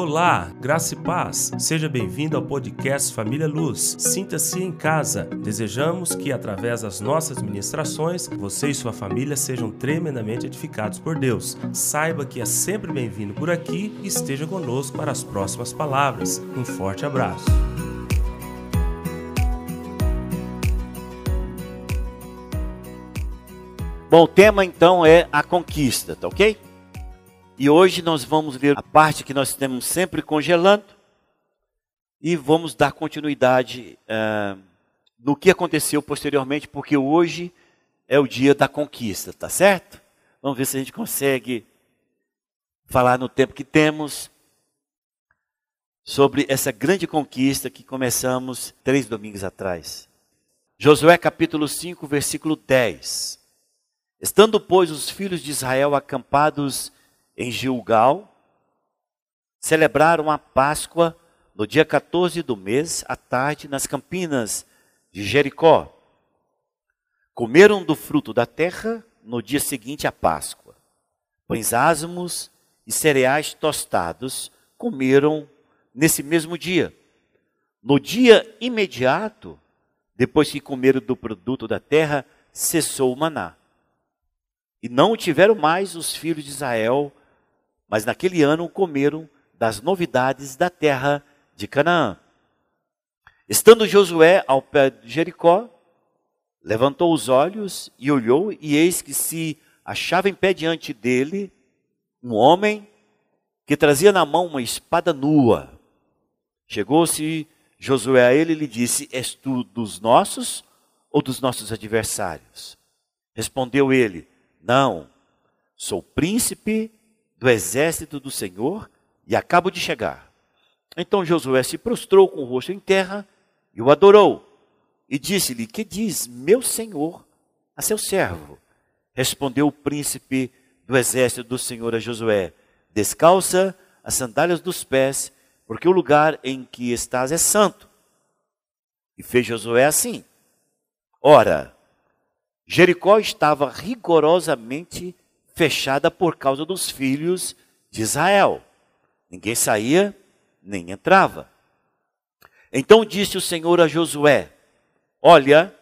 Olá, graça e paz. Seja bem-vindo ao podcast Família Luz. Sinta-se em casa. Desejamos que, através das nossas ministrações, você e sua família sejam tremendamente edificados por Deus. Saiba que é sempre bem-vindo por aqui e esteja conosco para as próximas palavras. Um forte abraço. Bom, o tema então é a conquista, tá ok? E hoje nós vamos ver a parte que nós temos sempre congelando e vamos dar continuidade uh, no que aconteceu posteriormente, porque hoje é o dia da conquista, tá certo? Vamos ver se a gente consegue falar no tempo que temos sobre essa grande conquista que começamos três domingos atrás. Josué capítulo 5, versículo 10. Estando, pois, os filhos de Israel acampados em Gilgal, celebraram a Páscoa no dia 14 do mês, à tarde, nas campinas de Jericó. Comeram do fruto da terra no dia seguinte à Páscoa. Pães asmos e cereais tostados comeram nesse mesmo dia. No dia imediato, depois que comeram do produto da terra, cessou o maná. E não tiveram mais os filhos de Israel, mas naquele ano comeram das novidades da terra de Canaã. Estando Josué ao pé de Jericó, levantou os olhos e olhou, e eis que se achava em pé diante dele um homem que trazia na mão uma espada nua. Chegou-se Josué a ele e lhe disse: És tu dos nossos ou dos nossos adversários? Respondeu ele: não, sou príncipe do exército do Senhor e acabo de chegar. Então Josué se prostrou com o rosto em terra e o adorou. E disse-lhe: Que diz meu senhor a seu servo? Respondeu o príncipe do exército do Senhor a Josué: Descalça as sandálias dos pés, porque o lugar em que estás é santo. E fez Josué assim. Ora, Jericó estava rigorosamente fechada por causa dos filhos de Israel. Ninguém saía, nem entrava. Então disse o Senhor a Josué: Olha,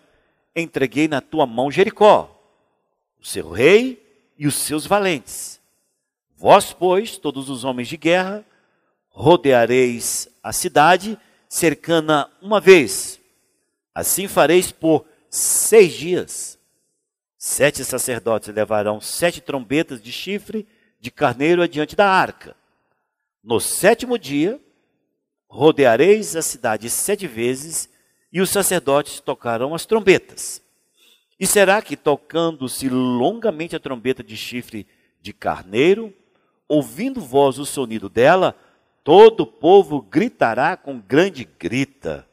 entreguei na tua mão Jericó, o seu rei e os seus valentes. Vós, pois, todos os homens de guerra, rodeareis a cidade, cercana uma vez. Assim fareis por seis dias. Sete sacerdotes levarão sete trombetas de chifre de carneiro adiante da arca. No sétimo dia, rodeareis a cidade sete vezes, e os sacerdotes tocarão as trombetas. E será que, tocando-se longamente a trombeta de chifre de carneiro, ouvindo vós o sonido dela, todo o povo gritará com grande grita.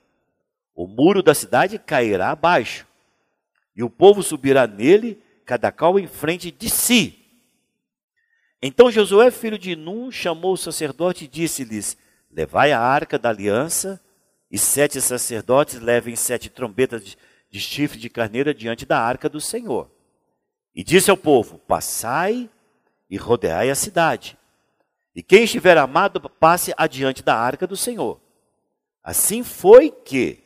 O muro da cidade cairá abaixo e o povo subirá nele, cada qual em frente de si. Então Josué, filho de Nun, chamou o sacerdote e disse-lhes: Levai a arca da aliança, e sete sacerdotes levem sete trombetas de chifre de carneira diante da arca do Senhor. E disse ao povo: Passai e rodeai a cidade. E quem estiver amado, passe adiante da arca do Senhor. Assim foi que,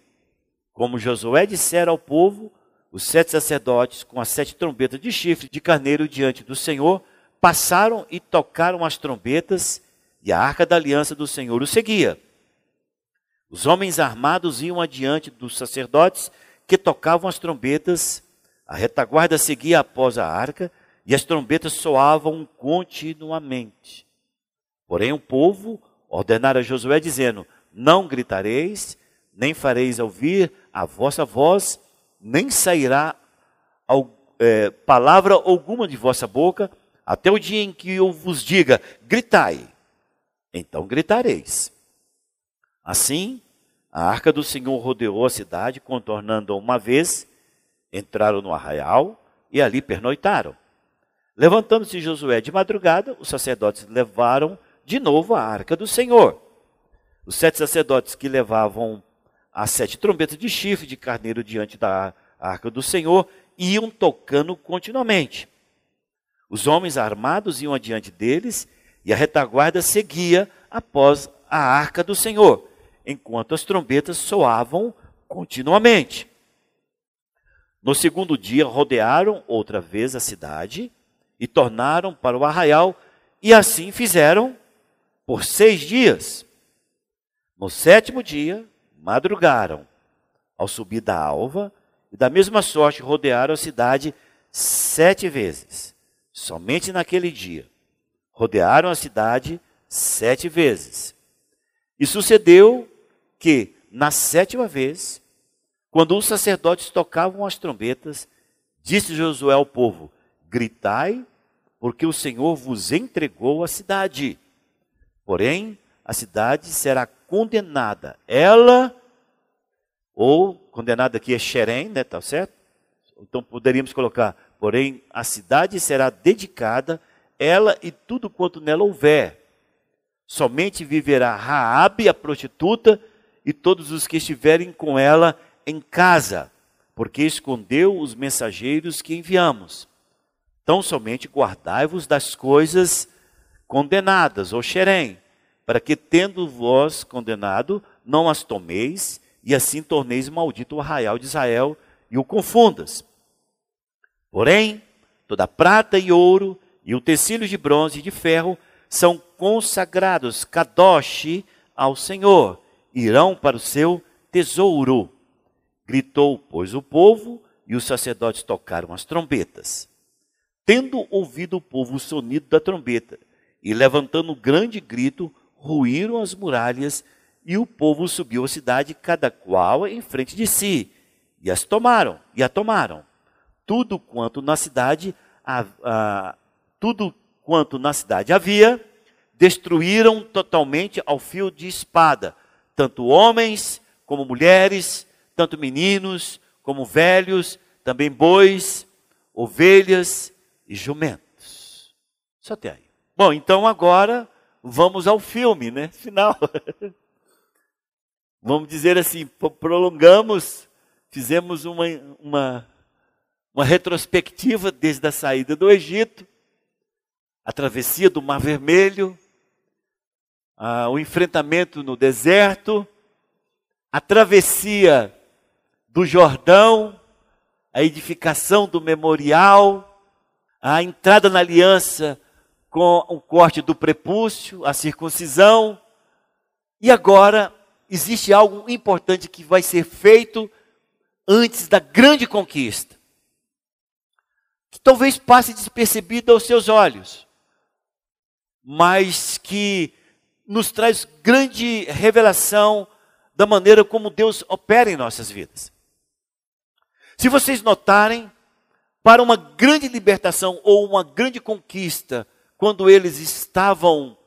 como Josué dissera ao povo, os sete sacerdotes, com as sete trombetas de chifre de carneiro diante do Senhor, passaram e tocaram as trombetas, e a arca da aliança do Senhor o seguia. Os homens armados iam adiante dos sacerdotes que tocavam as trombetas, a retaguarda seguia após a arca, e as trombetas soavam continuamente. Porém, o povo ordenara a Josué, dizendo: Não gritareis, nem fareis ouvir a vossa voz, nem sairá é, palavra alguma de vossa boca, até o dia em que eu vos diga, gritai, então gritareis. Assim, a arca do Senhor rodeou a cidade, contornando uma vez, entraram no arraial e ali pernoitaram. Levantando-se Josué de madrugada, os sacerdotes levaram de novo a arca do Senhor. Os sete sacerdotes que levavam as sete trombetas de chifre de carneiro diante da arca do Senhor iam tocando continuamente. Os homens armados iam adiante deles e a retaguarda seguia após a arca do Senhor, enquanto as trombetas soavam continuamente. No segundo dia, rodearam outra vez a cidade e tornaram para o arraial, e assim fizeram por seis dias. No sétimo dia, madrugaram, ao subir da alva, e da mesma sorte rodearam a cidade sete vezes. Somente naquele dia. Rodearam a cidade sete vezes. E sucedeu que, na sétima vez, quando os sacerdotes tocavam as trombetas, disse Josué ao povo: Gritai, porque o Senhor vos entregou a cidade. Porém, a cidade será condenada, ela, ou condenada aqui é Xerém, né, tá certo? Então poderíamos colocar, porém, a cidade será dedicada, ela e tudo quanto nela houver. Somente viverá Raabe, a prostituta, e todos os que estiverem com ela em casa, porque escondeu os mensageiros que enviamos. Então somente guardai-vos das coisas condenadas, ou xerém, para que, tendo vós condenado, não as tomeis, e assim torneis maldito o arraial de Israel e o confundas. Porém, toda prata e ouro, e utensílios de bronze e de ferro, são consagrados, kadosh, ao Senhor, irão para o seu tesouro. Gritou, pois, o povo, e os sacerdotes tocaram as trombetas. Tendo ouvido o povo o sonido da trombeta, e levantando um grande grito, ruíram as muralhas, e o povo subiu à cidade, cada qual em frente de si, e as tomaram, e a tomaram. Tudo quanto na cidade, a, a, tudo quanto na cidade havia, destruíram totalmente ao fio de espada, tanto homens como mulheres, tanto meninos como velhos, também bois, ovelhas e jumentos. Só até aí. Bom, então agora vamos ao filme, né? Final. vamos dizer assim, prolongamos, fizemos uma, uma, uma retrospectiva desde a saída do Egito, a travessia do Mar Vermelho, a, o enfrentamento no deserto, a travessia do Jordão, a edificação do memorial, a entrada na aliança com o corte do prepúcio, a circuncisão. E agora existe algo importante que vai ser feito antes da grande conquista. Que talvez passe despercebido aos seus olhos, mas que nos traz grande revelação da maneira como Deus opera em nossas vidas. Se vocês notarem, para uma grande libertação ou uma grande conquista, quando eles estavam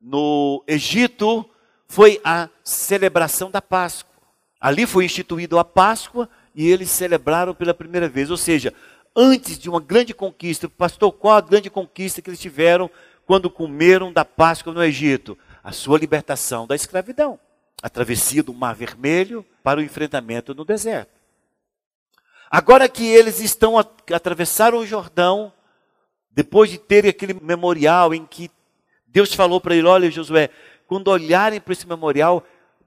no Egito, foi a celebração da Páscoa. Ali foi instituída a Páscoa e eles celebraram pela primeira vez. Ou seja, antes de uma grande conquista, pastor, qual a grande conquista que eles tiveram quando comeram da Páscoa no Egito? A sua libertação da escravidão, a travessia do Mar Vermelho para o enfrentamento no deserto. Agora que eles estão atravessaram o Jordão, depois de terem aquele memorial em que Deus falou para ele: olha, Josué, quando olharem para esse memorial,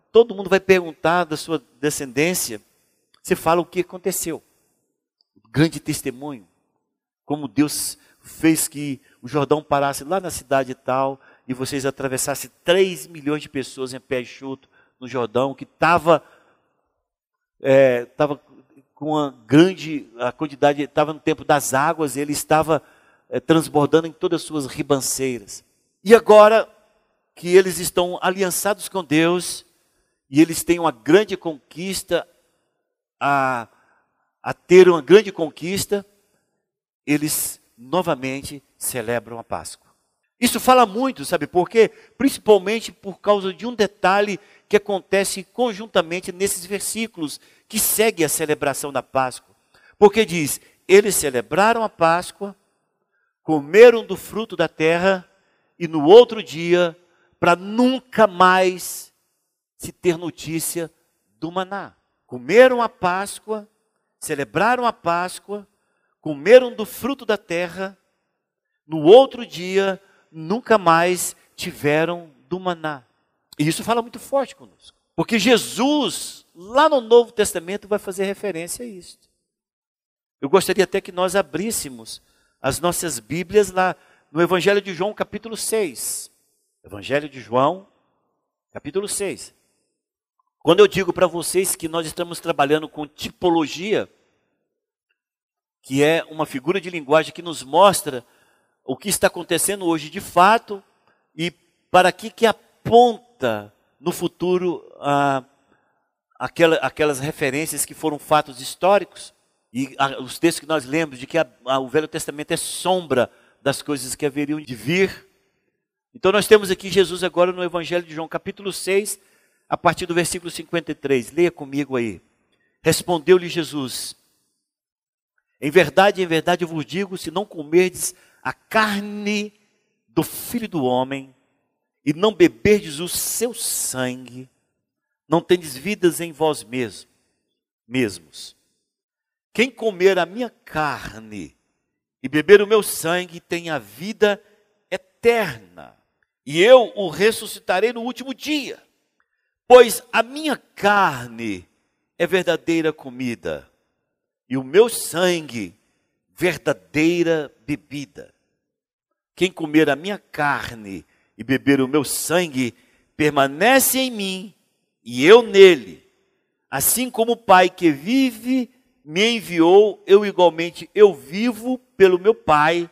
todo mundo vai perguntar da sua descendência. Você fala o que aconteceu. Grande testemunho. Como Deus fez que o Jordão parasse lá na cidade tal, e vocês atravessassem 3 milhões de pessoas em pé enxuto no Jordão, que estava é, tava com uma grande a quantidade, estava no tempo das águas, ele estava é, transbordando em todas as suas ribanceiras. E agora que eles estão aliançados com Deus, e eles têm uma grande conquista, a, a ter uma grande conquista, eles novamente celebram a Páscoa. Isso fala muito, sabe por quê? Principalmente por causa de um detalhe que acontece conjuntamente nesses versículos que segue a celebração da Páscoa. Porque diz: eles celebraram a Páscoa, comeram do fruto da terra e no outro dia, para nunca mais se ter notícia do maná. Comeram a Páscoa, celebraram a Páscoa, comeram do fruto da terra, no outro dia, nunca mais tiveram do maná. E isso fala muito forte conosco. Porque Jesus, lá no Novo Testamento, vai fazer referência a isso. Eu gostaria até que nós abríssemos as nossas Bíblias no Evangelho de João, capítulo 6. Evangelho de João, capítulo 6. Quando eu digo para vocês que nós estamos trabalhando com tipologia, que é uma figura de linguagem que nos mostra o que está acontecendo hoje de fato e para que que aponta no futuro ah, aquela, aquelas referências que foram fatos históricos e ah, os textos que nós lemos de que a, a, o Velho Testamento é sombra das coisas que haveriam de vir. Então nós temos aqui Jesus agora no Evangelho de João, capítulo 6, a partir do versículo 53. Leia comigo aí. Respondeu-lhe Jesus: Em verdade, em verdade eu vos digo, se não comerdes a carne do Filho do homem e não beberdes o seu sangue, não tendes vidas em vós mesmos. mesmos. Quem comer a minha carne e beber o meu sangue tem a vida eterna, e eu o ressuscitarei no último dia. Pois a minha carne é verdadeira comida, e o meu sangue verdadeira bebida. Quem comer a minha carne e beber o meu sangue permanece em mim e eu nele. Assim como o Pai que vive me enviou, eu igualmente eu vivo pelo meu Pai.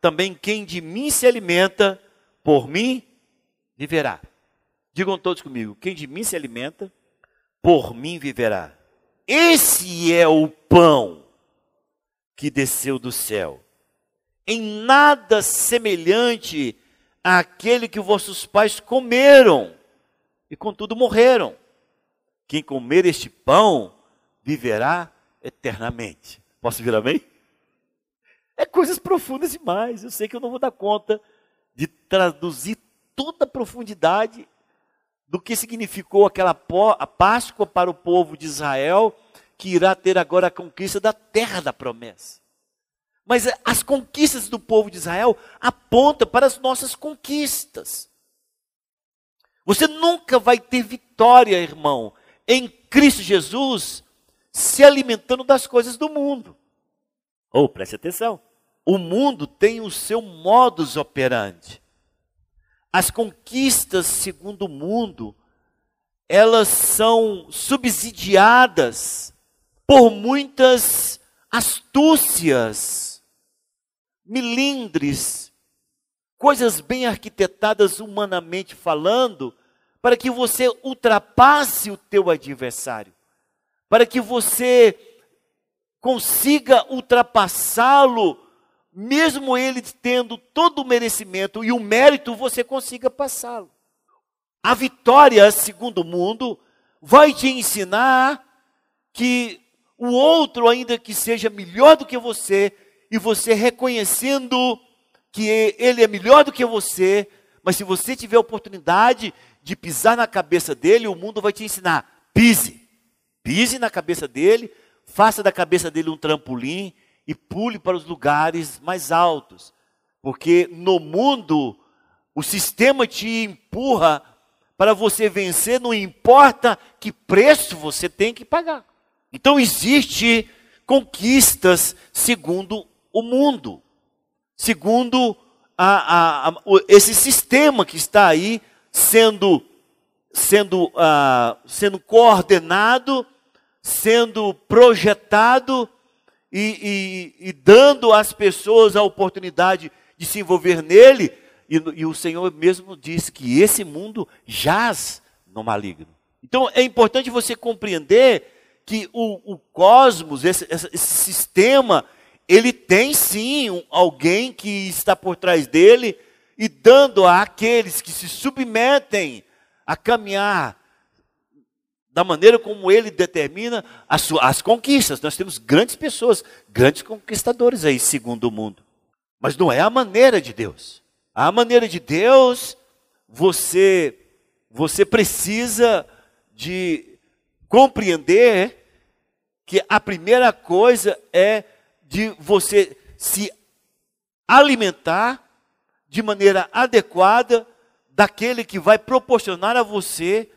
Também quem de mim se alimenta, por mim viverá. Digam todos comigo: quem de mim se alimenta, por mim viverá. Esse é o pão que desceu do céu. Em nada semelhante àquele que vossos pais comeram e contudo morreram. Quem comer este pão viverá eternamente. Posso vir amém? É coisas profundas demais. Eu sei que eu não vou dar conta de traduzir toda a profundidade do que significou aquela a Páscoa para o povo de Israel, que irá ter agora a conquista da terra da promessa. Mas as conquistas do povo de Israel apontam para as nossas conquistas. Você nunca vai ter vitória, irmão, em Cristo Jesus, se alimentando das coisas do mundo. Ou oh, preste atenção. O mundo tem o seu modus operandi. As conquistas segundo o mundo, elas são subsidiadas por muitas astúcias, milindres, coisas bem arquitetadas humanamente falando, para que você ultrapasse o teu adversário, para que você consiga ultrapassá-lo, mesmo ele tendo todo o merecimento e o mérito, você consiga passá-lo. A vitória, segundo o mundo, vai te ensinar que o outro, ainda que seja melhor do que você, e você reconhecendo que ele é melhor do que você, mas se você tiver a oportunidade de pisar na cabeça dele, o mundo vai te ensinar: pise, pise na cabeça dele, faça da cabeça dele um trampolim e pule para os lugares mais altos, porque no mundo o sistema te empurra para você vencer, não importa que preço você tem que pagar. Então existe conquistas segundo o mundo, segundo a, a, a, esse sistema que está aí sendo, sendo, uh, sendo coordenado, sendo projetado e, e, e, dando às pessoas a oportunidade de se envolver nele. E, e o Senhor mesmo disse que esse mundo jaz no maligno. Então é importante você compreender que o, o cosmos, esse, esse, sistema, ele tem sim um, alguém que está por trás dele e dando àqueles que se submetem a caminhar da maneira como ele determina as, as conquistas. Nós temos grandes pessoas, grandes conquistadores aí, segundo o mundo. Mas não é a maneira de Deus. A maneira de Deus, você, você precisa de compreender que a primeira coisa é de você se alimentar de maneira adequada daquele que vai proporcionar a você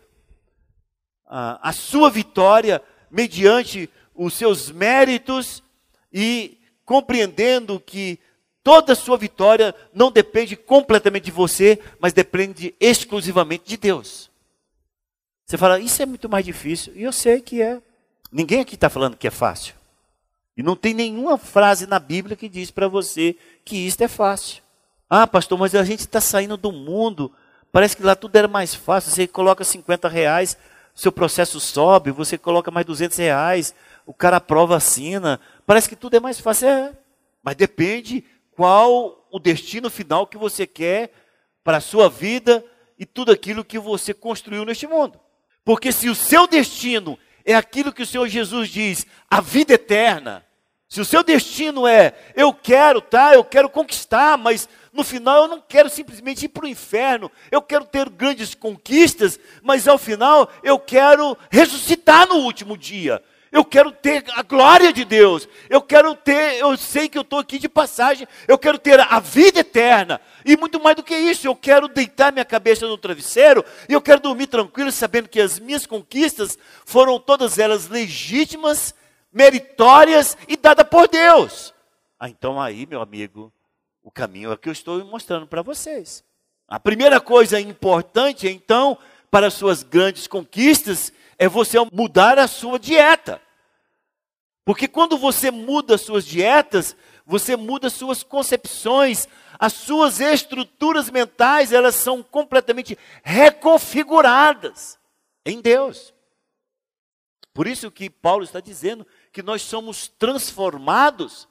a, a sua vitória mediante os seus méritos e compreendendo que toda a sua vitória não depende completamente de você, mas depende exclusivamente de Deus. Você fala, isso é muito mais difícil. E eu sei que é. Ninguém aqui está falando que é fácil. E não tem nenhuma frase na Bíblia que diz para você que isto é fácil. Ah, pastor, mas a gente está saindo do mundo. Parece que lá tudo era mais fácil. Você coloca 50 reais, seu processo sobe, você coloca mais 200 reais, o cara aprova, assina. Parece que tudo é mais fácil. É, mas depende qual o destino final que você quer para a sua vida e tudo aquilo que você construiu neste mundo. Porque se o seu destino é aquilo que o Senhor Jesus diz, a vida eterna, se o seu destino é, eu quero, tá, eu quero conquistar, mas no final eu não quero simplesmente ir para o inferno, eu quero ter grandes conquistas, mas ao final eu quero ressuscitar no último dia. Eu quero ter a glória de Deus, eu quero ter, eu sei que eu estou aqui de passagem, eu quero ter a vida eterna, e muito mais do que isso, eu quero deitar minha cabeça no travesseiro, e eu quero dormir tranquilo, sabendo que as minhas conquistas foram todas elas legítimas, meritórias e dadas por Deus. Ah, então aí, meu amigo, o caminho é que eu estou mostrando para vocês. A primeira coisa importante, então, para as suas grandes conquistas, é você mudar a sua dieta. Porque quando você muda suas dietas, você muda suas concepções, as suas estruturas mentais, elas são completamente reconfiguradas em Deus. Por isso que Paulo está dizendo que nós somos transformados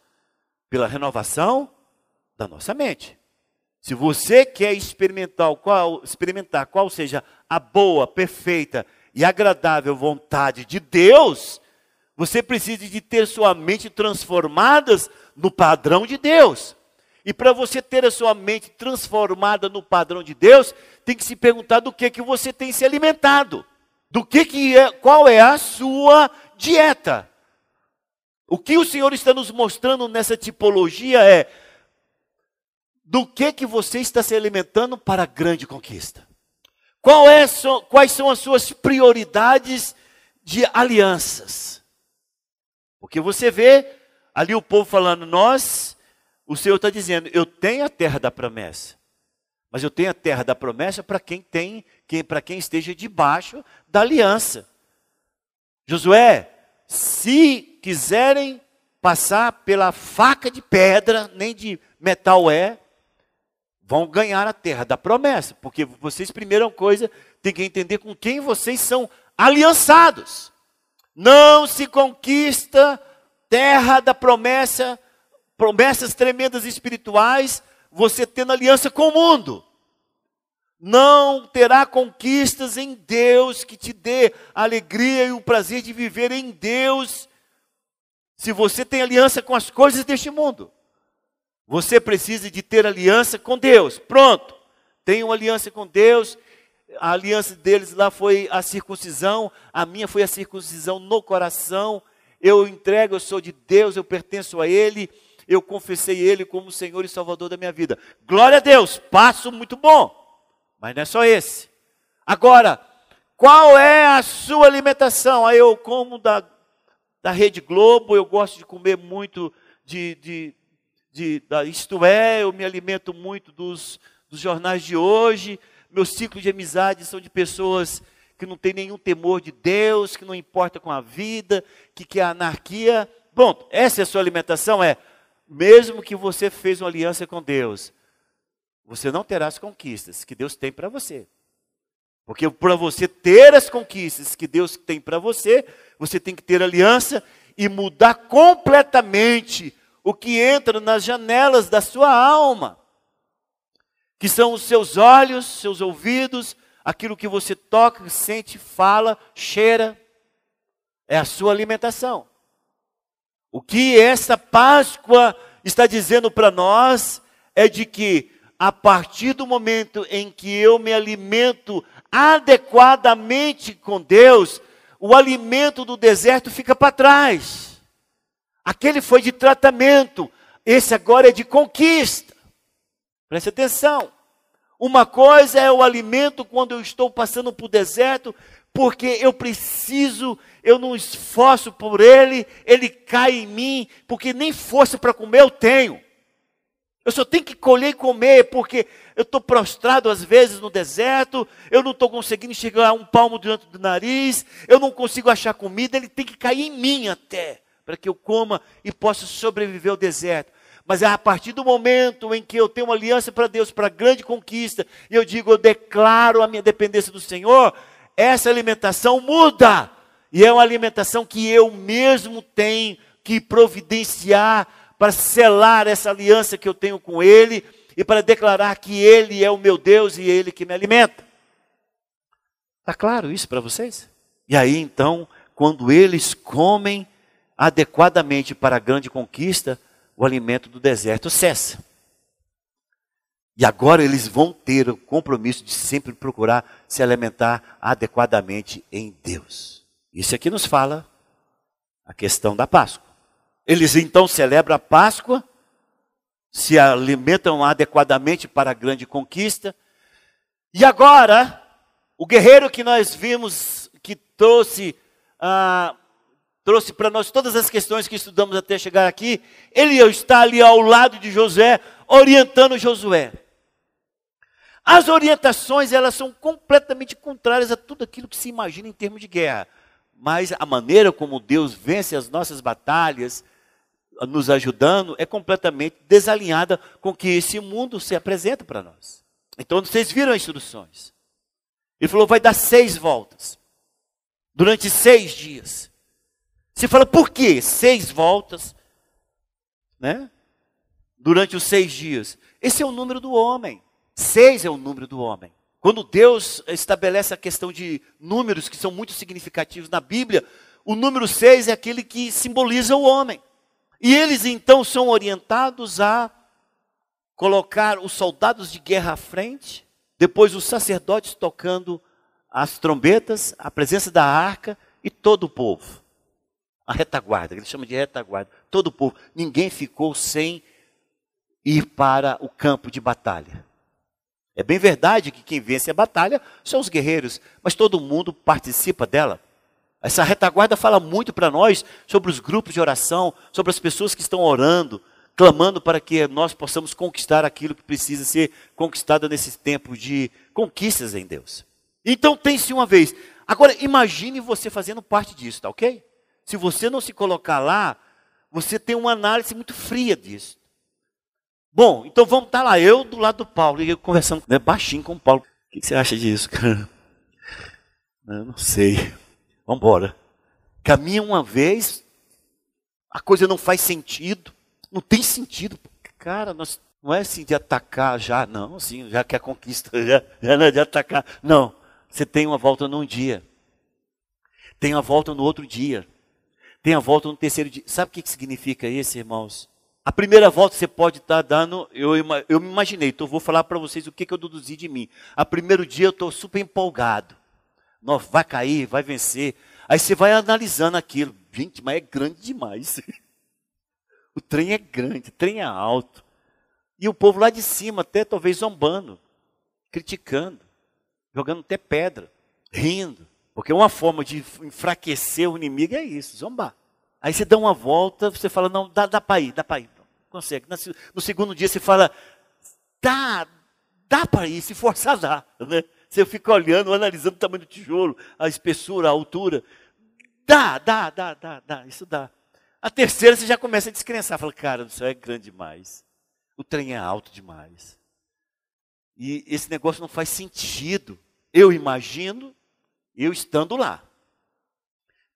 pela renovação da nossa mente. Se você quer experimentar qual, experimentar qual seja a boa, perfeita e agradável vontade de Deus, você precisa de ter sua mente transformadas no padrão de Deus. E para você ter a sua mente transformada no padrão de Deus, tem que se perguntar do que que você tem se alimentado. Do que que é, qual é a sua dieta? O que o Senhor está nos mostrando nessa tipologia é do que que você está se alimentando para a grande conquista. É, quais são as suas prioridades de alianças? Porque você vê ali o povo falando, nós, o Senhor está dizendo, eu tenho a terra da promessa. Mas eu tenho a terra da promessa para quem tem, quem, para quem esteja debaixo da aliança. Josué, se quiserem passar pela faca de pedra, nem de metal é, vão ganhar a terra da promessa, porque vocês, primeira coisa, têm que entender com quem vocês são aliançados. Não se conquista terra da promessa, promessas tremendas espirituais, você tendo aliança com o mundo. Não terá conquistas em Deus que te dê a alegria e o prazer de viver em Deus, se você tem aliança com as coisas deste mundo. Você precisa de ter aliança com Deus. Pronto. Tenho uma aliança com Deus. A aliança deles lá foi a circuncisão, a minha foi a circuncisão no coração. Eu entrego, eu sou de Deus, eu pertenço a Ele, eu confessei Ele como Senhor e Salvador da minha vida. Glória a Deus, passo muito bom. Mas não é só esse. Agora, qual é a sua alimentação? Aí eu como da, da Rede Globo, eu gosto de comer muito de, de de, da, isto é, eu me alimento muito dos, dos jornais de hoje, meus ciclos de amizade são de pessoas que não têm nenhum temor de Deus, que não importa com a vida, que quer anarquia. Bom, essa é a sua alimentação, é, mesmo que você fez uma aliança com Deus, você não terá as conquistas que Deus tem para você. Porque para você ter as conquistas que Deus tem para você, você tem que ter aliança e mudar completamente o que entra nas janelas da sua alma, que são os seus olhos, seus ouvidos, aquilo que você toca, sente, fala, cheira, é a sua alimentação. O que essa Páscoa está dizendo para nós é de que a partir do momento em que eu me alimento adequadamente com Deus, o alimento do deserto fica para trás. Aquele foi de tratamento, esse agora é de conquista. Preste atenção. Uma coisa é o alimento quando eu estou passando por deserto, porque eu preciso, eu não esforço por ele, ele cai em mim, porque nem força para comer eu tenho. Eu só tenho que colher e comer, porque eu estou prostrado às vezes no deserto, eu não estou conseguindo enxergar um palmo diante do nariz, eu não consigo achar comida, ele tem que cair em mim até, para que eu coma e possa sobreviver ao deserto. Mas é a partir do momento em que eu tenho uma aliança para Deus, para grande conquista, e eu digo, eu declaro a minha dependência do Senhor, essa alimentação muda. E é uma alimentação que eu mesmo tenho que providenciar para selar essa aliança que eu tenho com Ele e para declarar que Ele é o meu Deus e Ele que me alimenta. Está claro isso para vocês? E aí então, quando eles comem adequadamente para a grande conquista, o alimento do deserto cessa. E agora eles vão ter o compromisso de sempre procurar se alimentar adequadamente em Deus. Isso aqui nos fala a questão da Páscoa. Eles então celebram a Páscoa, se alimentam adequadamente para a grande conquista. E agora, o guerreiro que nós vimos, que trouxe, ah, trouxe para nós todas as questões que estudamos até chegar aqui, ele está ali ao lado de José, orientando Josué. As orientações, elas são completamente contrárias a tudo aquilo que se imagina em termos de guerra. Mas a maneira como Deus vence as nossas batalhas, nos ajudando é completamente desalinhada com o que esse mundo se apresenta para nós. Então vocês viram as instruções. Ele falou: vai dar seis voltas. Durante seis dias. Você fala, por quê? Seis voltas, né? Durante os seis dias. Esse é o número do homem. Seis é o número do homem. Quando Deus estabelece a questão de números que são muito significativos na Bíblia, o número seis é aquele que simboliza o homem. E eles então são orientados a colocar os soldados de guerra à frente, depois os sacerdotes tocando as trombetas, a presença da arca e todo o povo. A retaguarda, eles chamam de retaguarda, todo o povo. Ninguém ficou sem ir para o campo de batalha. É bem verdade que quem vence a batalha são os guerreiros, mas todo mundo participa dela. Essa retaguarda fala muito para nós sobre os grupos de oração, sobre as pessoas que estão orando, clamando para que nós possamos conquistar aquilo que precisa ser conquistado nesse tempo de conquistas em Deus. Então tem-se uma vez. Agora imagine você fazendo parte disso, tá ok? Se você não se colocar lá, você tem uma análise muito fria disso. Bom, então vamos estar tá lá, eu do lado do Paulo, e eu conversando né, baixinho com o Paulo. O que você acha disso, cara? Eu não sei. Vamos embora. Caminha uma vez, a coisa não faz sentido, não tem sentido. Cara, nós, não é assim de atacar já, não, assim, já que a conquista, já, já não é de atacar. Não, você tem uma volta num dia, tem uma volta no outro dia, tem a volta no terceiro dia. Sabe o que significa isso, irmãos? A primeira volta você pode estar dando, eu, eu me imaginei, então eu vou falar para vocês o que, que eu deduzi de mim. A primeiro dia eu estou super empolgado vai cair, vai vencer. Aí você vai analisando aquilo. Gente, mas é grande demais. O trem é grande, o trem é alto. E o povo lá de cima, até talvez zombando, criticando, jogando até pedra, rindo. Porque uma forma de enfraquecer o inimigo é isso, zombar. Aí você dá uma volta, você fala, não, dá, dá para ir, dá para ir. Consegue. No segundo dia você fala, dá, dá para ir, se forçar dá. Né? Você fica olhando, analisando o tamanho do tijolo, a espessura, a altura. Dá, dá, dá, dá, dá, isso dá. A terceira você já começa a descrençar, fala, cara, o céu é grande demais. O trem é alto demais. E esse negócio não faz sentido. Eu imagino, eu estando lá,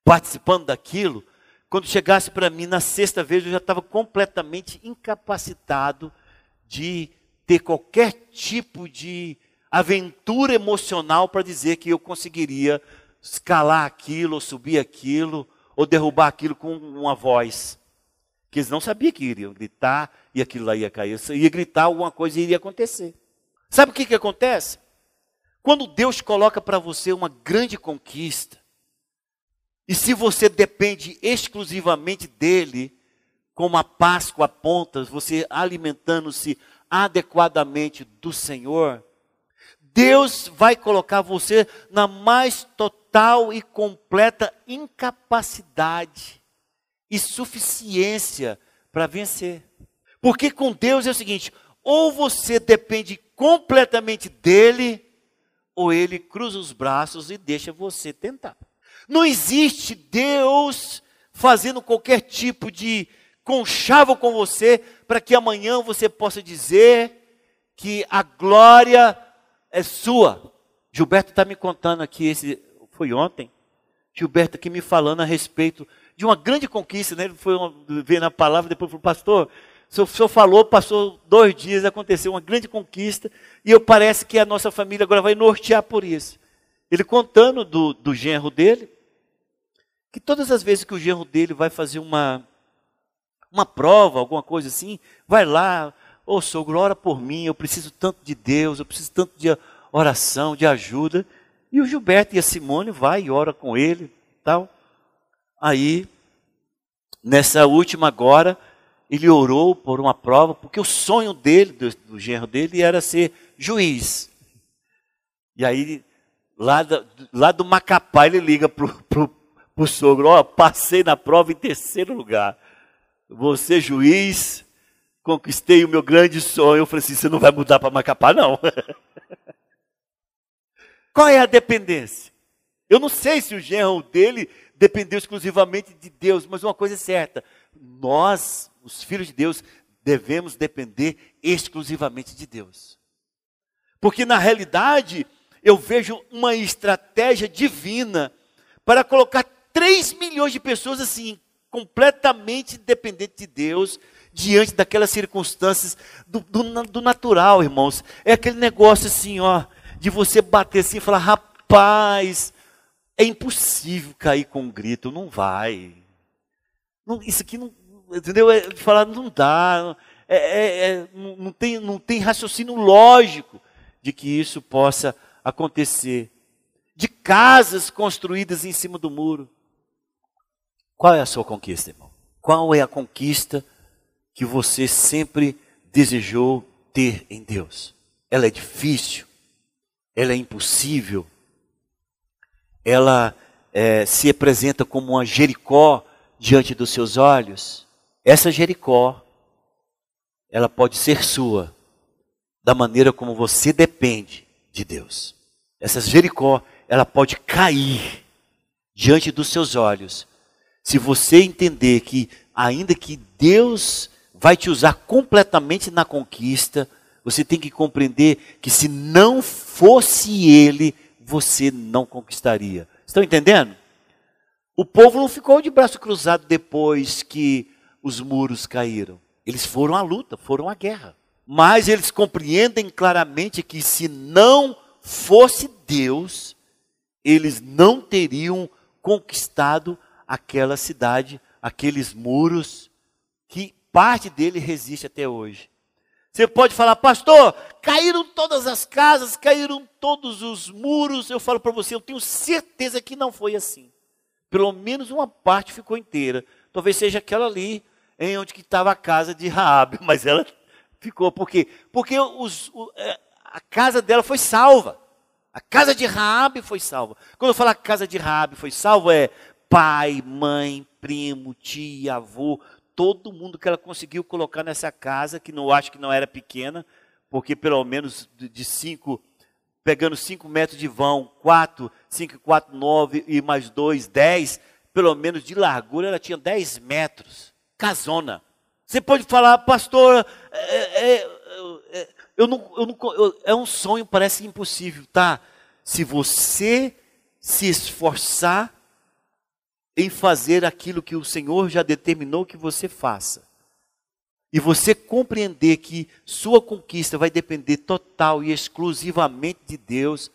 participando daquilo, quando chegasse para mim na sexta vez, eu já estava completamente incapacitado de ter qualquer tipo de aventura emocional para dizer que eu conseguiria escalar aquilo, ou subir aquilo, ou derrubar aquilo com uma voz. Que eles não sabiam que iriam gritar e aquilo lá ia cair. Eu ia gritar, alguma coisa iria acontecer. Sabe o que, que acontece? Quando Deus coloca para você uma grande conquista, e se você depende exclusivamente dele, como a Páscoa aponta, você alimentando-se adequadamente do Senhor, Deus vai colocar você na mais total e completa incapacidade e suficiência para vencer. Porque com Deus é o seguinte: ou você depende completamente dele, ou ele cruza os braços e deixa você tentar. Não existe Deus fazendo qualquer tipo de conchavo com você para que amanhã você possa dizer que a glória é sua. Gilberto está me contando aqui, esse foi ontem, Gilberto aqui me falando a respeito de uma grande conquista, né? Ele foi ver na palavra, depois falou, pastor, o senhor, o senhor falou, passou dois dias, aconteceu uma grande conquista, e eu parece que a nossa família agora vai nortear por isso. Ele contando do, do genro dele, que todas as vezes que o genro dele vai fazer uma, uma prova, alguma coisa assim, vai lá, ô oh, sogro, ora por mim, eu preciso tanto de Deus, eu preciso tanto de oração, de ajuda. E o Gilberto e a Simone vai e ora com ele, tal. Aí, nessa última agora, ele orou por uma prova, porque o sonho dele, do, do genro dele, era ser juiz. E aí, lá, do, lá do Macapá, ele liga para o sogro: Ó, oh, passei na prova em terceiro lugar. Você, juiz, conquistei o meu grande sonho. Eu falei assim: você não vai mudar para Macapá, não. Qual é a dependência? Eu não sei se o genro dele dependeu exclusivamente de Deus, mas uma coisa é certa: nós, os filhos de Deus, devemos depender exclusivamente de Deus. Porque na realidade, eu vejo uma estratégia divina para colocar 3 milhões de pessoas assim, completamente dependentes de Deus, diante daquelas circunstâncias do, do, do, natural, irmãos. É aquele negócio assim, ó, de você bater assim e falar, rapaz, é impossível cair com um grito, não vai. Não, isso aqui não, entendeu? É, falar não dá, é, é, é, não, tem, não tem raciocínio lógico de que isso possa acontecer. De casas construídas em cima do muro. Qual é a sua conquista, irmão? Qual é a conquista que você sempre desejou ter em Deus? Ela é difícil, ela é impossível, ela é, se apresenta como uma Jericó diante dos seus olhos, essa Jericó, ela pode ser sua, da maneira como você depende de Deus. Essa Jericó, ela pode cair diante dos seus olhos, se você entender que, ainda que Deus vai te usar completamente na conquista, você tem que compreender que se não fosse Ele, você não conquistaria. Estão entendendo? O povo não ficou de braço cruzado depois que os muros caíram. Eles foram à luta, foram à guerra. Mas eles compreendem claramente que se não fosse Deus, eles não teriam conquistado aquela cidade, aqueles muros, parte dele resiste até hoje. Você pode falar, pastor, caíram todas as casas, caíram todos os muros. Eu falo para você, eu tenho certeza que não foi assim. Pelo menos uma parte ficou inteira. Talvez seja aquela ali, em onde estava a casa de Raabe, mas ela ficou. Por quê? Porque os, o, é, a casa dela foi salva. A casa de Raabe foi salva. Quando eu falo a casa de Raabe foi salva, é pai, mãe, primo, tia, avô, todo mundo que ela conseguiu colocar nessa casa, que não acho que não era pequena, porque pelo menos de cinco, pegando cinco metros de vão, quatro, cinco, quatro, nove e mais dois, dez, pelo menos de largura, ela tinha dez metros. Casona. Você pode falar, pastor, é, é, é, eu não, eu não, eu, é um sonho, parece impossível, tá? Se você se esforçar em fazer aquilo que o Senhor já determinou que você faça. E você compreender que sua conquista vai depender total e exclusivamente de Deus,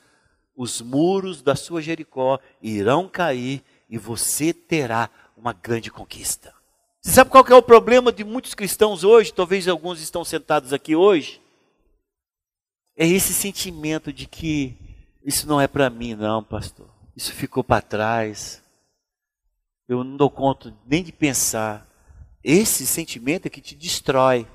os muros da sua Jericó irão cair e você terá uma grande conquista. Você sabe qual é o problema de muitos cristãos hoje? Talvez alguns estão sentados aqui hoje. É esse sentimento de que isso não é para mim, não, pastor. Isso ficou para trás eu não dou conta nem de pensar. Esse sentimento é que te destrói.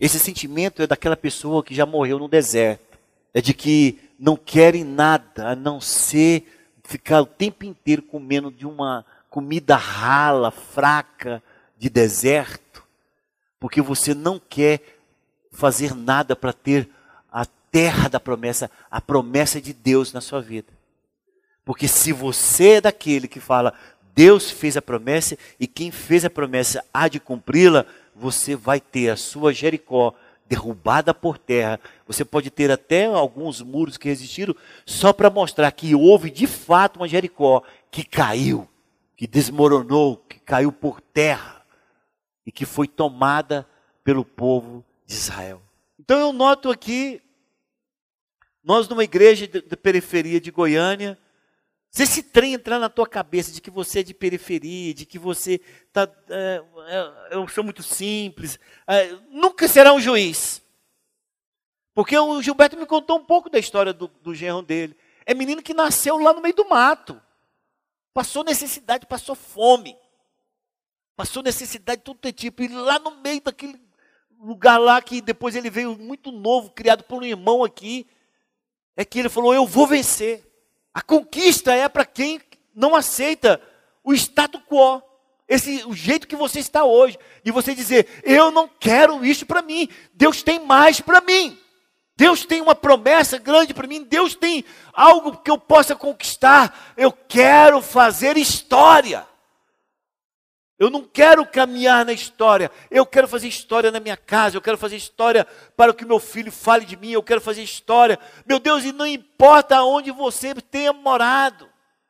Esse sentimento é daquela pessoa que já morreu no deserto. é de que não querem nada a não ser ficar o tempo inteiro comendo de uma comida rala, fraca, de deserto, porque você não quer fazer nada para ter a terra da promessa, a promessa de Deus na sua vida. Porque se você é daquele que fala, Deus fez a promessa e quem fez a promessa há de cumpri-la, você vai ter a sua Jericó derrubada por terra. Você pode ter até alguns muros que resistiram, só para mostrar que houve de fato uma Jericó que caiu, que desmoronou, que caiu por terra e que foi tomada pelo povo de Israel. Então eu noto aqui, nós numa igreja da periferia de Goiânia, se esse trem entrar na tua cabeça de que você é de periferia, de que você tá, é, é, eu sou muito simples, é, nunca será um juiz. Porque o Gilberto me contou um pouco da história do, do genro dele. É menino que nasceu lá no meio do mato. Passou necessidade, passou fome. Passou necessidade de todo tipo. E lá no meio daquele lugar lá que depois ele veio muito novo, criado por um irmão aqui, é que ele falou: Eu vou vencer. A conquista é para quem não aceita o status quo. Esse, o jeito que você está hoje, de você dizer, eu não quero isso para mim, Deus tem mais para mim, Deus tem uma promessa grande para mim, Deus tem algo que eu possa conquistar, eu quero fazer história. Eu não quero caminhar na história. Eu quero fazer história na minha casa. Eu quero fazer história para que meu filho fale de mim. Eu quero fazer história. Meu Deus, e não importa onde você tenha morado.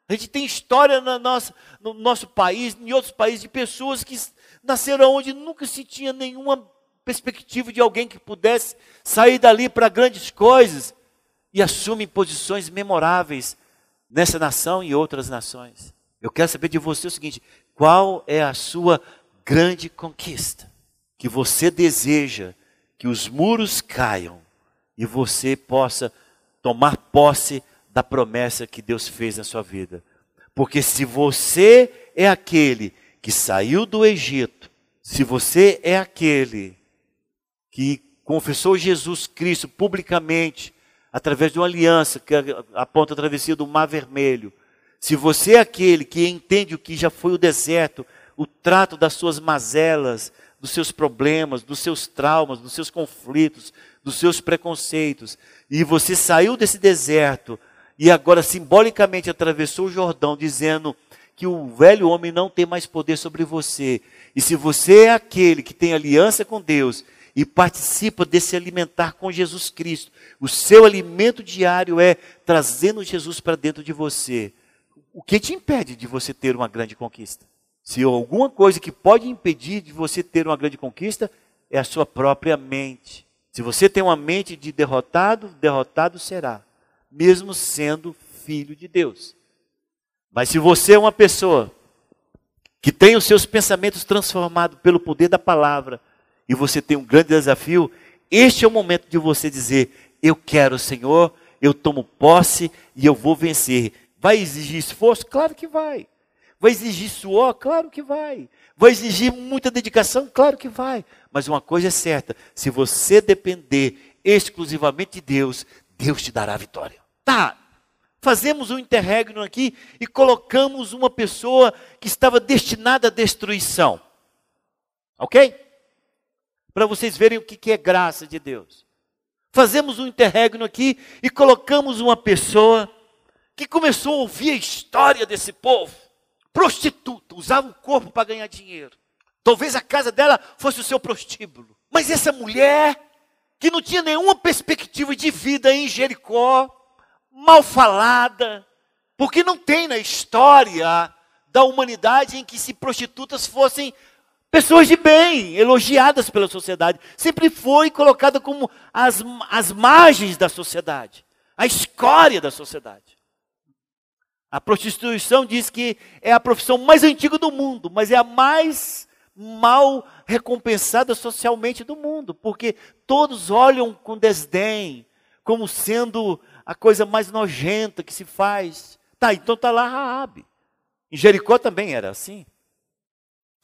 A gente tem história na nossa, no nosso país, em outros países, de pessoas que nasceram onde nunca se tinha nenhuma perspectiva de alguém que pudesse sair dali para grandes coisas e assumem posições memoráveis nessa nação e outras nações. Eu quero saber de você o seguinte: qual é a sua grande conquista? Que você deseja que os muros caiam e você possa tomar posse da promessa que Deus fez na sua vida. Porque se você é aquele que saiu do Egito, se você é aquele que confessou Jesus Cristo publicamente, através de uma aliança que aponta a travessia do Mar Vermelho, se você é aquele que entende o que já foi o deserto, o trato das suas mazelas, dos seus problemas, dos seus traumas, dos seus conflitos, dos seus preconceitos, e você saiu desse deserto e agora simbolicamente atravessou o Jordão, dizendo que o velho homem não tem mais poder sobre você. E se você é aquele que tem aliança com Deus e participa desse alimentar com Jesus Cristo, o seu alimento diário é trazendo Jesus para dentro de você o que te impede de você ter uma grande conquista? Se alguma coisa que pode impedir de você ter uma grande conquista é a sua própria mente. Se você tem uma mente de derrotado, derrotado será, mesmo sendo filho de Deus. Mas se você é uma pessoa que tem os seus pensamentos transformados pelo poder da palavra e você tem um grande desafio, este é o momento de você dizer: Eu quero, Senhor, eu tomo posse e eu vou vencer. Vai exigir esforço? Claro que vai. Vai exigir suor? Claro que vai. Vai exigir muita dedicação? Claro que vai. Mas uma coisa é certa: se você depender exclusivamente de Deus, Deus te dará a vitória. Tá, fazemos um interregno aqui e colocamos uma pessoa que estava destinada à destruição. Ok? Para vocês verem o que é graça de Deus. Fazemos um interregno aqui e colocamos uma pessoa que começou a ouvir a história desse povo. Prostituta, usava o corpo para ganhar dinheiro. Talvez a casa dela fosse o seu prostíbulo. Mas essa mulher, que não tinha nenhuma perspectiva de vida em Jericó, mal falada, porque não tem na história da humanidade em que se prostitutas fossem pessoas de bem, elogiadas pela sociedade. Sempre foi colocada como as, as margens da sociedade, a escória da sociedade. A prostituição diz que é a profissão mais antiga do mundo, mas é a mais mal recompensada socialmente do mundo, porque todos olham com desdém, como sendo a coisa mais nojenta que se faz. Tá, então tá lá Raabe. Em Jericó também era assim.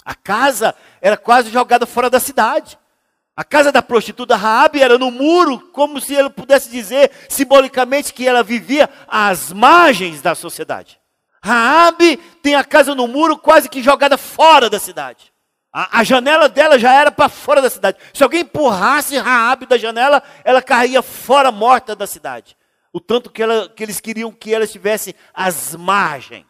A casa era quase jogada fora da cidade, A casa da prostituta Raabe era no muro, como se ele pudesse dizer simbolicamente que ela vivia às margens da sociedade. Raabe tem a casa no muro quase que jogada fora da cidade. A, a janela dela já era para fora da cidade. Se alguém empurrasse Raabe da janela, ela caía fora morta da cidade. O tanto que, ela, que eles queriam que ela estivesse às margens.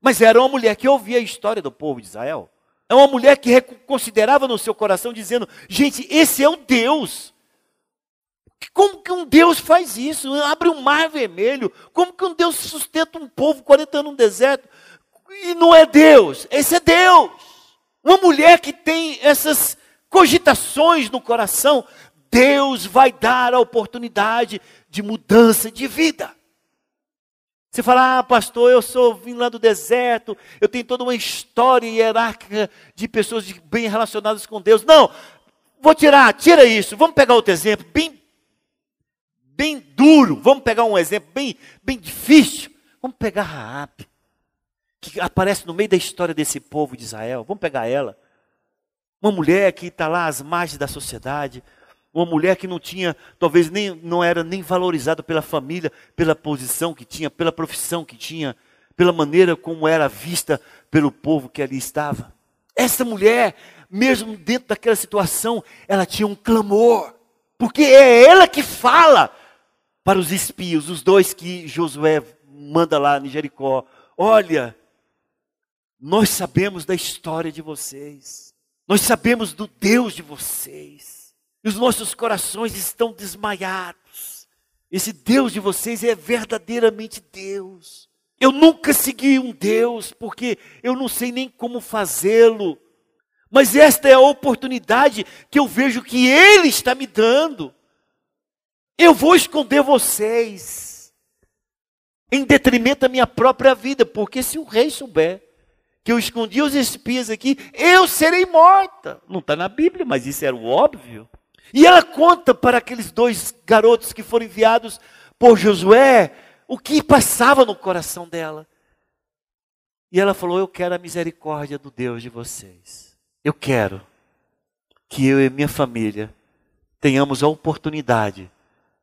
Mas era uma mulher que ouvia a história do povo de Israel. É uma mulher que considerava no seu coração, dizendo: gente, esse é o Deus. Como que um Deus faz isso? Abre um mar vermelho. Como que um Deus sustenta um povo 40 anos no deserto? E não é Deus, esse é Deus. Uma mulher que tem essas cogitações no coração, Deus vai dar a oportunidade de mudança de vida. Você fala, ah, pastor, eu sou vim lá do deserto, eu tenho toda uma história hierárquica de pessoas bem relacionadas com Deus. Não, vou tirar, tira isso. Vamos pegar outro exemplo, bem, bem duro. Vamos pegar um exemplo bem, bem difícil. Vamos pegar Raab, que aparece no meio da história desse povo de Israel. Vamos pegar ela. Uma mulher que está lá às margens da sociedade, uma mulher que não tinha, talvez nem não era nem valorizada pela família, pela posição que tinha, pela profissão que tinha, pela maneira como era vista pelo povo que ali estava. Essa mulher, mesmo dentro daquela situação, ela tinha um clamor, porque é ela que fala para os espios, os dois que Josué manda lá em Jericó: Olha, nós sabemos da história de vocês, nós sabemos do Deus de vocês. E os nossos corações estão desmaiados. Esse Deus de vocês é verdadeiramente Deus. Eu nunca segui um Deus, porque eu não sei nem como fazê-lo. Mas esta é a oportunidade que eu vejo que Ele está me dando. Eu vou esconder vocês, em detrimento da minha própria vida, porque se o rei souber que eu escondi os espias aqui, eu serei morta. Não está na Bíblia, mas isso era o óbvio. E ela conta para aqueles dois garotos que foram enviados por Josué o que passava no coração dela. E ela falou: Eu quero a misericórdia do Deus de vocês. Eu quero que eu e minha família tenhamos a oportunidade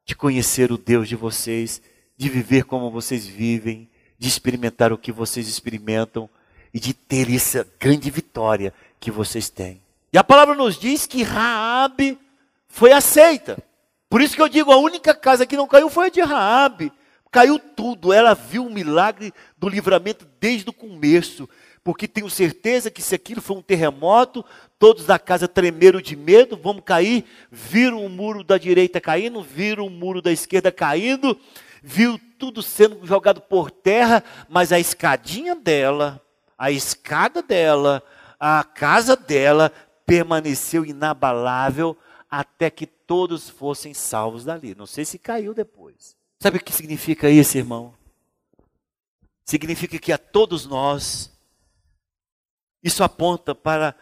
de conhecer o Deus de vocês, de viver como vocês vivem, de experimentar o que vocês experimentam e de ter essa grande vitória que vocês têm. E a palavra nos diz que Raabe foi aceita. Por isso que eu digo, a única casa que não caiu foi a de Raabe. Caiu tudo. Ela viu o milagre do livramento desde o começo. Porque tenho certeza que se aquilo foi um terremoto, todos da casa tremeram de medo, vamos cair, viram o muro da direita caindo, viram o muro da esquerda caindo, viu tudo sendo jogado por terra, mas a escadinha dela, a escada dela, a casa dela permaneceu inabalável até que todos fossem salvos dali. Não sei se caiu depois. Sabe o que significa isso, irmão? Significa que a todos nós, isso aponta para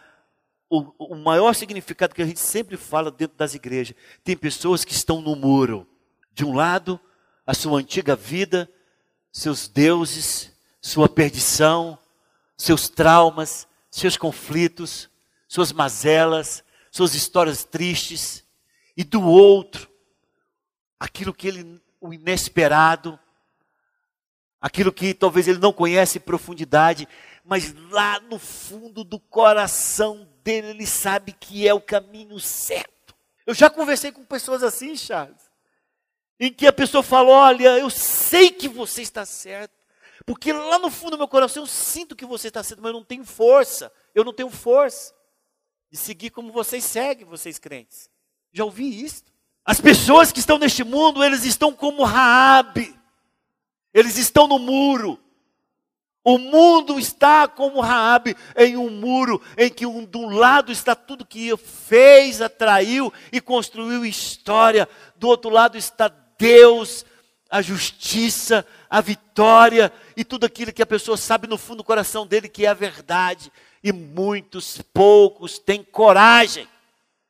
o, o maior significado que a gente sempre fala dentro das igrejas. Tem pessoas que estão no muro. De um lado, a sua antiga vida, seus deuses, sua perdição, seus traumas, seus conflitos, suas mazelas, suas histórias tristes, e do outro, aquilo que ele, o inesperado, aquilo que talvez ele não conhece em profundidade, mas lá no fundo do coração dele ele sabe que é o caminho certo. Eu já conversei com pessoas assim, Charles, em que a pessoa falou: Olha, eu sei que você está certo, porque lá no fundo do meu coração eu sinto que você está certo, mas eu não tenho força, eu não tenho força de seguir como vocês seguem, vocês crentes. Já ouvi isso? As pessoas que estão neste mundo, eles estão como Raabe. Eles estão no muro. O mundo está como Raabe em um muro em que um, de um lado está tudo que fez, atraiu e construiu história, do outro lado está Deus, a justiça, a vitória e tudo aquilo que a pessoa sabe no fundo do coração dele que é a verdade e muitos poucos têm coragem.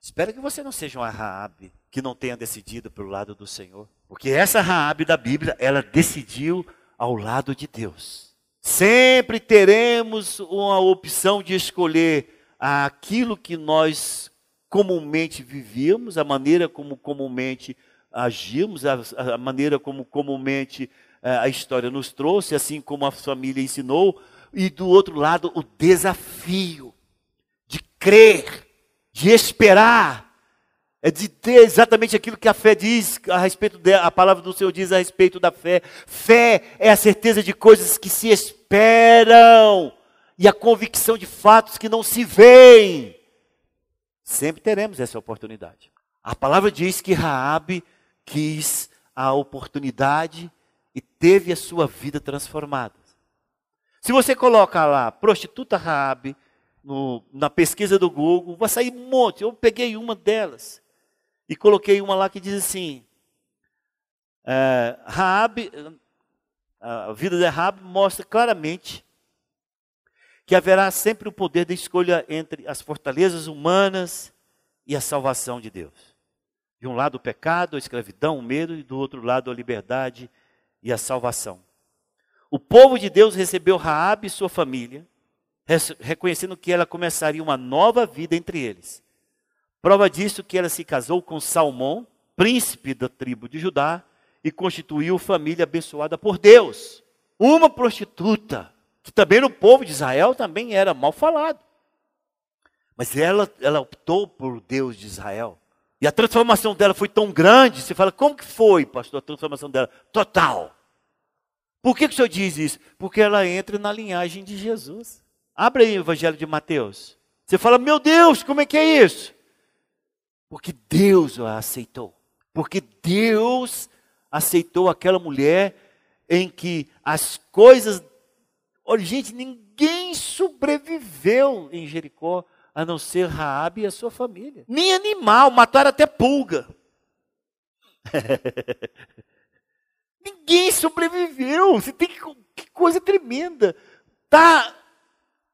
Espero que você não seja uma Raabe que não tenha decidido pelo lado do Senhor, porque essa Raabe da Bíblia, ela decidiu ao lado de Deus. Sempre teremos uma opção de escolher aquilo que nós comumente vivíamos, a maneira como comumente agimos, a, a maneira como comumente eh, a história nos trouxe, assim como a família ensinou, e do outro lado o desafio de crer, de esperar, é de ter exatamente aquilo que a fé diz a respeito dela, a palavra do Senhor diz a respeito da fé. Fé é a certeza de coisas que se esperam e a convicção de fatos que não se veem. Sempre teremos essa oportunidade. A palavra diz que Raabe quis a oportunidade e teve a sua vida transformada. Se você coloca lá prostituta Raabe no, na pesquisa do Google, vai sair um monte. Eu peguei uma delas e coloquei uma lá que diz assim: é, Raabe, a vida de Raabe mostra claramente que haverá sempre o poder de escolha entre as fortalezas humanas e a salvação de Deus. De um lado o pecado, a escravidão, o medo, e do outro lado a liberdade e a salvação. O povo de Deus recebeu Raabe e sua família, reconhecendo que ela começaria uma nova vida entre eles. Prova disso que ela se casou com Salmão, príncipe da tribo de Judá, e constituiu família abençoada por Deus. Uma prostituta que também no povo de Israel também era mal falado. Mas ela, ela optou por Deus de Israel. E a transformação dela foi tão grande, você fala, como que foi, pastor, a transformação dela? Total. Por que, que o senhor diz isso? Porque ela entra na linhagem de Jesus. Abre aí o Evangelho de Mateus. Você fala, meu Deus, como é que é isso? Porque Deus a aceitou. Porque Deus aceitou aquela mulher em que as coisas Olha, gente, ninguém sobreviveu em Jericó a não ser Raabe e a sua família. Nem animal, mataram até pulga. ninguém sobreviveu. Você tem que, que coisa tremenda. Tá?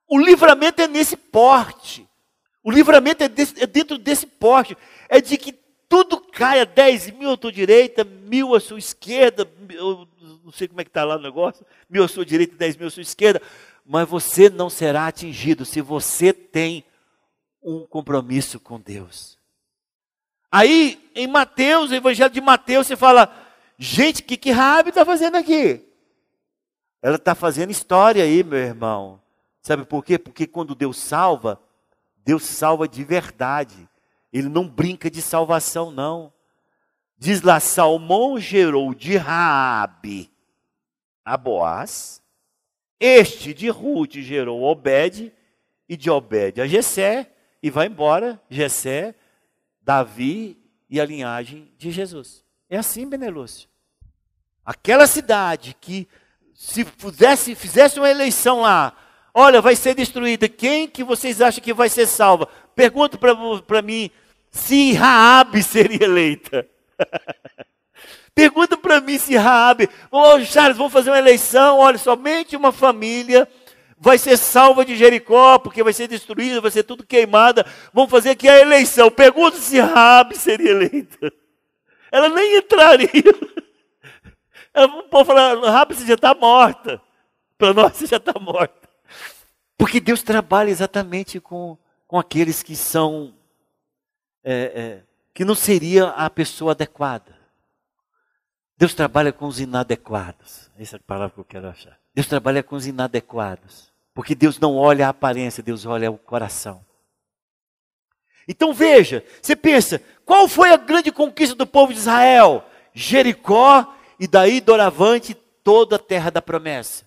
O livramento é nesse porte. O livramento é, desse, é dentro desse porte. É de que tudo caia 10 mil à tua direita, mil à sua esquerda, não sei como é que está lá o negócio, mil à sua direita e dez mil à sua esquerda, mas você não será atingido se você tem um compromisso com Deus. Aí, em Mateus, o Evangelho de Mateus, você fala, gente, o que, que Rabi está fazendo aqui? Ela está fazendo história aí, meu irmão. Sabe por quê? Porque quando Deus salva, Deus salva de verdade. Ele não brinca de salvação, não. Diz lá, Salmão gerou de Raabe a Boaz. Este de Ruth gerou Obed, e de Obed a Jessé, e vai embora Jessé, Davi e a linhagem de Jesus. É assim, Benelúcio. Aquela cidade que se fizesse, fizesse uma eleição lá, olha, vai ser destruída, quem que vocês acham que vai ser salva? Pergunta para mim se Raabe seria eleita. Pergunta para mim se Raabe, ô oh, Charles, vamos fazer uma eleição, olha, somente uma família vai ser salva de Jericó, porque vai ser destruída, vai ser tudo queimada. Vamos fazer aqui a eleição. Pergunta se Raabe seria eleita. Ela nem entraria. O povo falar, Raabe, você já está morta. Para nós, você já está morta. Porque Deus trabalha exatamente com, com aqueles que são, é, é, que não seria a pessoa adequada. Deus trabalha com os inadequados. Essa é a palavra que eu quero achar. Deus trabalha com os inadequados. Porque Deus não olha a aparência, Deus olha o coração. Então veja, você pensa, qual foi a grande conquista do povo de Israel? Jericó e daí doravante toda a terra da promessa.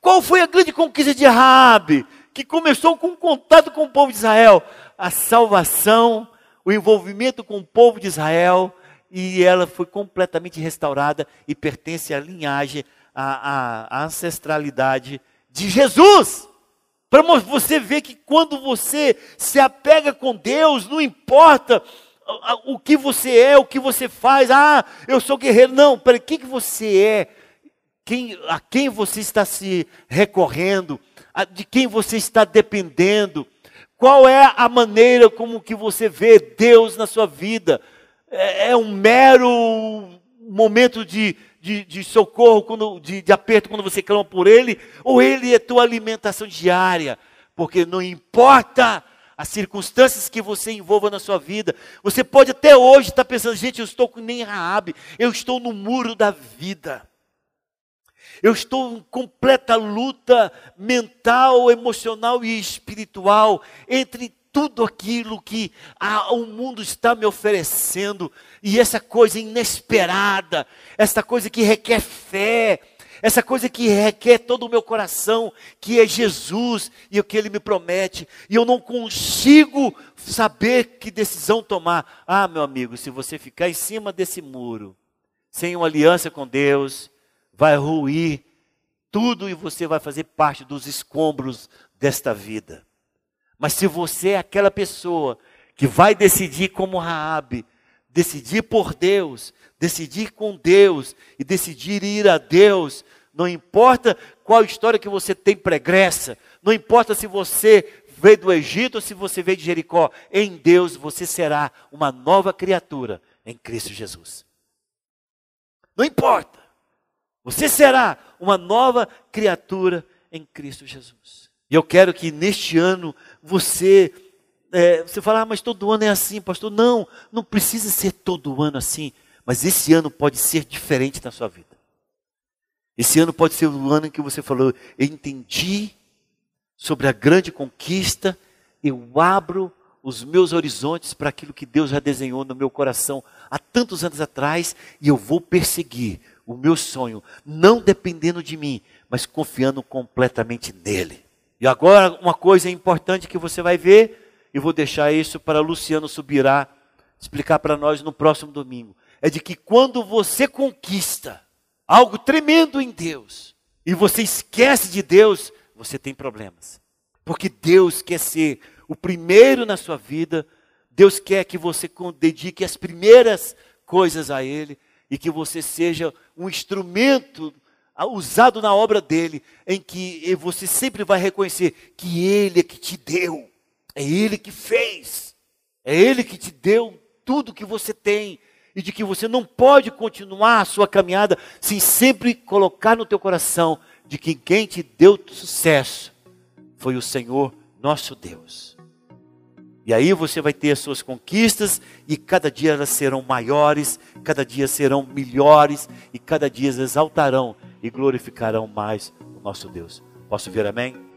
Qual foi a grande conquista de Raabe, que começou com um contato com o povo de Israel? A salvação, o envolvimento com o povo de Israel e ela foi completamente restaurada e pertence à linhagem, à, à, à ancestralidade de Jesus. Para você ver que quando você se apega com Deus, não importa o que você é, o que você faz, ah, eu sou guerreiro. Não, para que, que você é? Quem, a quem você está se recorrendo? de quem você está dependendo? Qual é a maneira como que você vê Deus na sua vida? é, é um mero momento de, de, de socorro, quando, de, de aperto quando você clama por Ele, ou Ele é tua alimentação diária, porque não importa as circunstâncias que você envolva na sua vida. Você pode até hoje estar pensando, gente, eu estou com nem Raabe, eu estou no muro da vida. Eu estou em completa luta mental, emocional e espiritual entre tudo aquilo que a, o mundo está me oferecendo e essa coisa inesperada, essa coisa que requer fé, essa coisa que requer todo o meu coração, que é Jesus e o que Ele me promete, e eu não consigo saber que decisão tomar. Ah, meu amigo, se você ficar em cima desse muro, sem uma aliança com Deus, vai ruir tudo e você vai fazer parte dos escombros desta vida. Mas se você é aquela pessoa que vai decidir como Raabe, decidir por Deus, decidir com Deus e decidir ir a Deus, não importa qual história que você tem pregressa, não importa se você veio do Egito ou se você veio de Jericó, em Deus você será uma nova criatura em Cristo Jesus. Não importa. Você será uma nova criatura em Cristo Jesus. E eu quero que neste ano você é, você fala, ah, mas todo ano é assim, pastor. Não, não precisa ser todo ano assim. Mas esse ano pode ser diferente na sua vida. Esse ano pode ser o ano em que você falou, eu entendi sobre a grande conquista, eu abro os meus horizontes para aquilo que Deus já desenhou no meu coração há tantos anos atrás e eu vou perseguir o meu sonho, não dependendo de mim, mas confiando completamente nele. E agora, uma coisa importante que você vai ver e vou deixar isso para Luciano Subirá explicar para nós no próximo domingo. É de que quando você conquista algo tremendo em Deus e você esquece de Deus, você tem problemas. Porque Deus quer ser o primeiro na sua vida, Deus quer que você dedique as primeiras coisas a Ele e que você seja um instrumento usado na obra dele, em que você sempre vai reconhecer que Ele é que te deu. É Ele que fez. É Ele que te deu tudo que você tem. E de que você não pode continuar a sua caminhada sem sempre colocar no teu coração de que quem te deu sucesso foi o Senhor nosso Deus. E aí você vai ter as suas conquistas e cada dia elas serão maiores, cada dia serão melhores e cada dia exaltarão e glorificarão mais o nosso Deus. Posso ver amém?